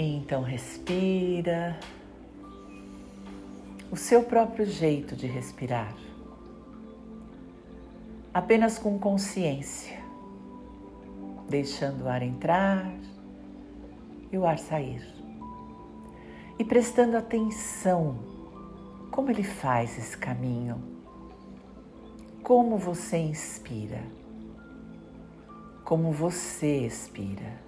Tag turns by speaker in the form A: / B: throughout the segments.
A: Então respira. O seu próprio jeito de respirar, apenas com consciência, deixando o ar entrar e o ar sair, e prestando atenção como ele faz esse caminho, como você inspira, como você expira.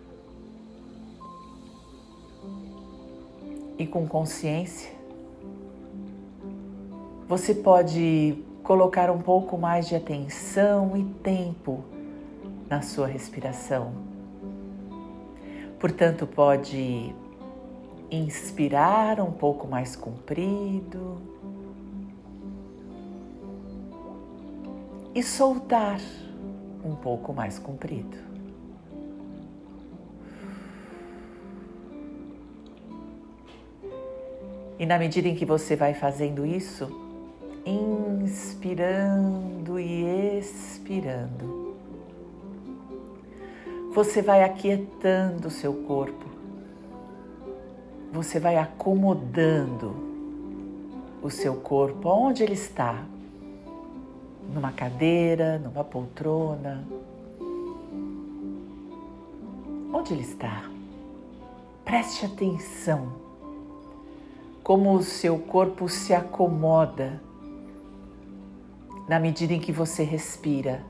A: E com consciência, você pode colocar um pouco mais de atenção e tempo na sua respiração. Portanto, pode inspirar um pouco mais comprido e soltar um pouco mais comprido. E na medida em que você vai fazendo isso, inspirando e expirando, você vai aquietando o seu corpo, você vai acomodando o seu corpo onde ele está numa cadeira, numa poltrona. Onde ele está? Preste atenção como o seu corpo se acomoda na medida em que você respira.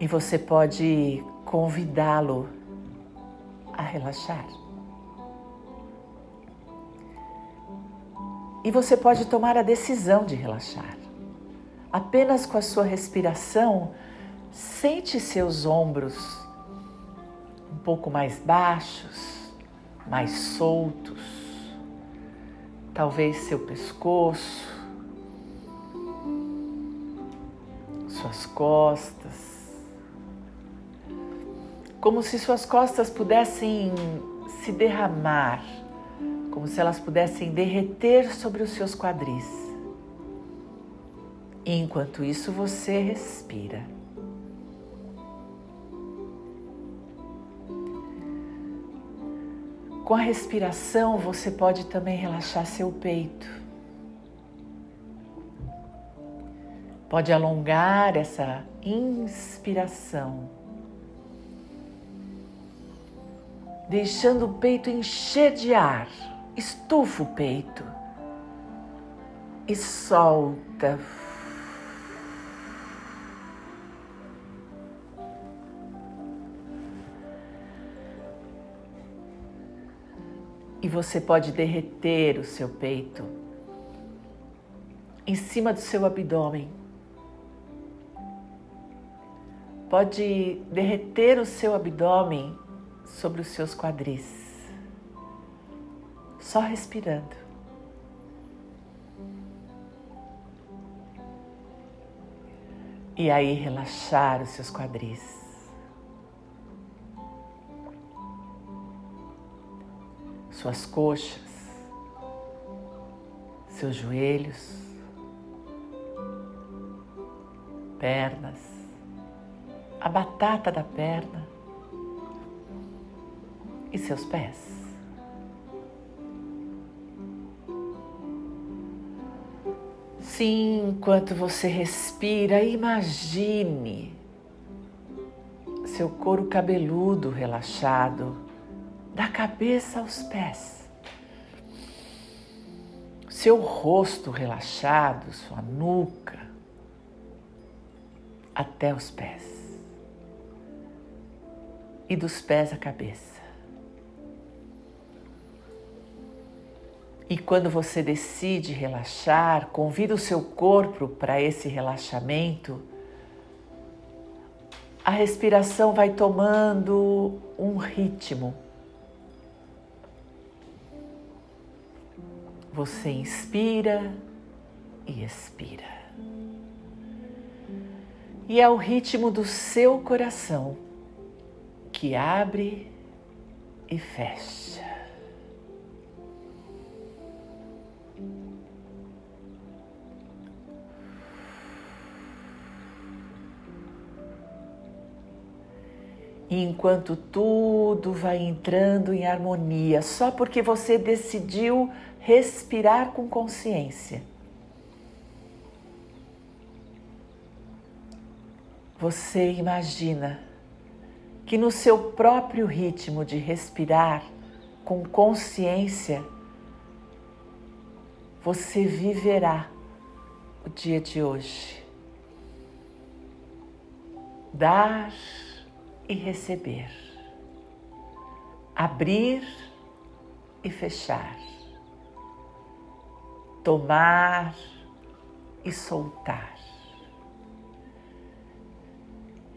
A: E você pode convidá-lo a relaxar. E você pode tomar a decisão de relaxar. Apenas com a sua respiração, sente seus ombros um pouco mais baixos mais soltos, talvez seu pescoço, suas costas, como se suas costas pudessem se derramar, como se elas pudessem derreter sobre os seus quadris. E enquanto isso você respira. Com a respiração, você pode também relaxar seu peito. Pode alongar essa inspiração, deixando o peito encher de ar. Estufa o peito e solta. E você pode derreter o seu peito em cima do seu abdômen. Pode derreter o seu abdômen sobre os seus quadris, só respirando. E aí relaxar os seus quadris. Suas coxas, seus joelhos, pernas, a batata da perna e seus pés. Sim, enquanto você respira, imagine seu couro cabeludo relaxado da cabeça aos pés. Seu rosto relaxado, sua nuca, até os pés. E dos pés à cabeça. E quando você decide relaxar, convida o seu corpo para esse relaxamento. A respiração vai tomando um ritmo Você inspira e expira. E é o ritmo do seu coração que abre e fecha. Enquanto tudo vai entrando em harmonia, só porque você decidiu respirar com consciência. Você imagina que no seu próprio ritmo de respirar com consciência, você viverá o dia de hoje. Dar e receber. Abrir e fechar. Tomar e soltar.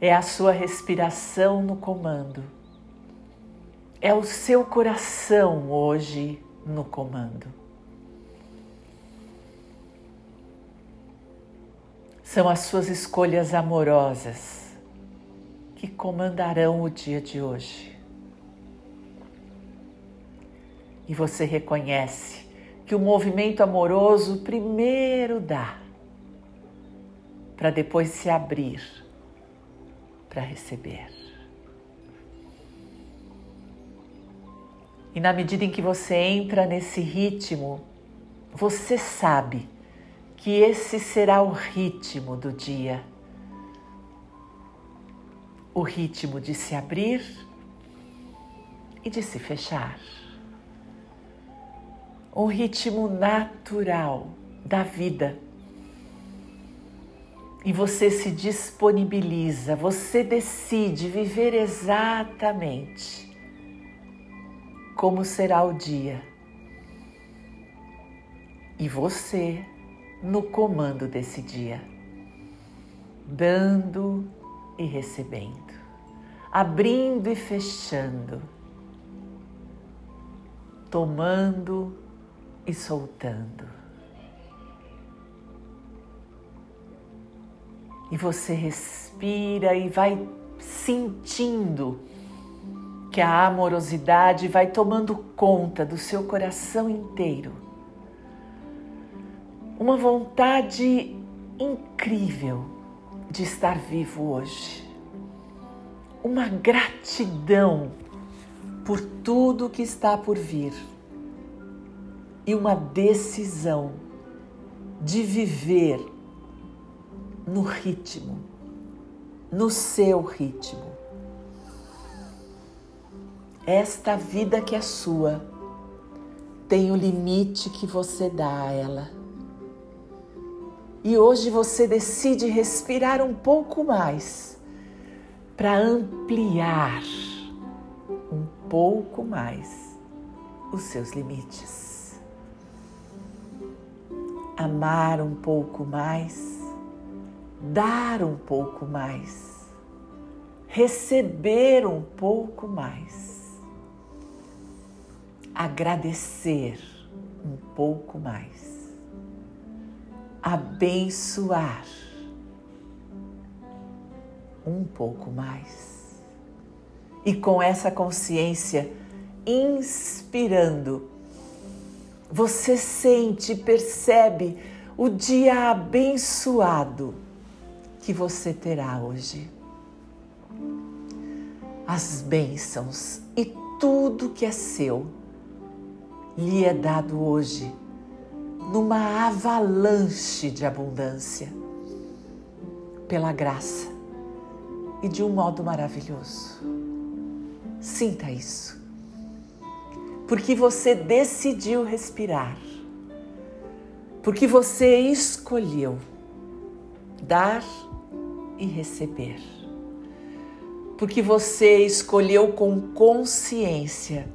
A: É a sua respiração no comando. É o seu coração hoje no comando. São as suas escolhas amorosas que comandarão o dia de hoje. E você reconhece que o movimento amoroso primeiro dá, para depois se abrir para receber. E na medida em que você entra nesse ritmo, você sabe que esse será o ritmo do dia. O ritmo de se abrir e de se fechar. Um ritmo natural da vida e você se disponibiliza, você decide viver exatamente como será o dia. E você no comando desse dia, dando e recebendo, abrindo e fechando, tomando e soltando. E você respira e vai sentindo que a amorosidade vai tomando conta do seu coração inteiro. Uma vontade incrível de estar vivo hoje. Uma gratidão por tudo que está por vir. E uma decisão de viver no ritmo, no seu ritmo. Esta vida que é sua tem o limite que você dá a ela. E hoje você decide respirar um pouco mais para ampliar um pouco mais os seus limites. Amar um pouco mais dar um pouco mais, receber um pouco mais, agradecer um pouco mais, abençoar um pouco mais. E com essa consciência inspirando, você sente, percebe o dia abençoado que você terá hoje. As bênçãos e tudo que é seu lhe é dado hoje numa avalanche de abundância, pela graça e de um modo maravilhoso. Sinta isso, porque você decidiu respirar, porque você escolheu dar e receber. Porque você escolheu com consciência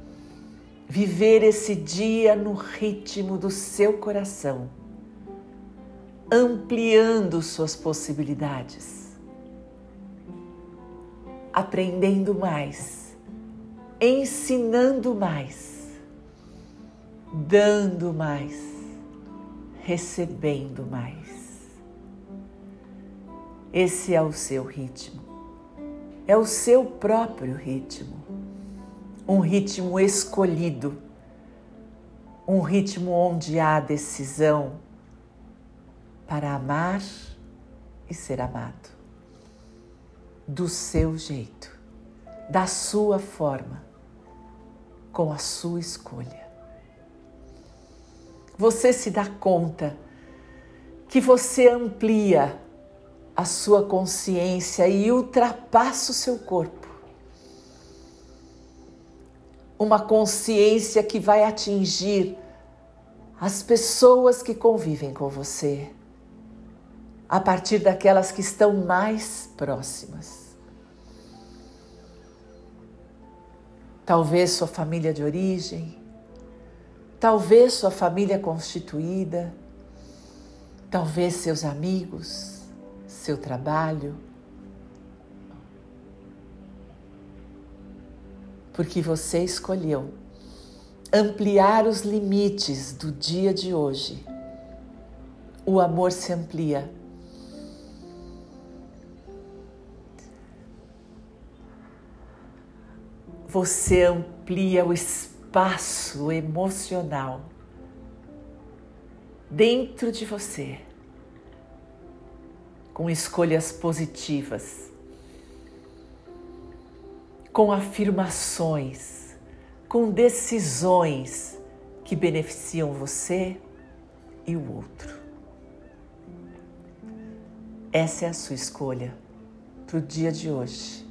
A: viver esse dia no ritmo do seu coração, ampliando suas possibilidades, aprendendo mais, ensinando mais, dando mais, recebendo mais. Esse é o seu ritmo. É o seu próprio ritmo. Um ritmo escolhido. Um ritmo onde há decisão para amar e ser amado. Do seu jeito, da sua forma, com a sua escolha. Você se dá conta que você amplia a sua consciência e ultrapassa o seu corpo. Uma consciência que vai atingir as pessoas que convivem com você, a partir daquelas que estão mais próximas. Talvez sua família de origem, talvez sua família constituída, talvez seus amigos, seu trabalho. Porque você escolheu ampliar os limites do dia de hoje. O amor se amplia. Você amplia o espaço emocional dentro de você com escolhas positivas, com afirmações, com decisões que beneficiam você e o outro. Essa é a sua escolha para o dia de hoje.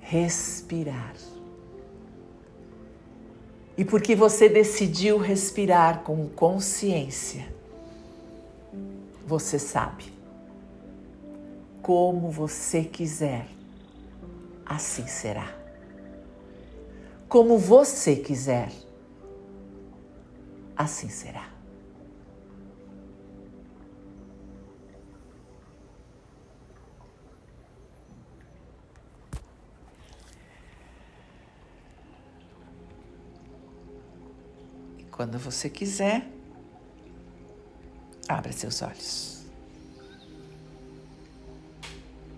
A: Respirar. E porque você decidiu respirar com consciência, você sabe. Como você quiser, assim será. Como você quiser, assim será. E quando você quiser, Abra seus olhos.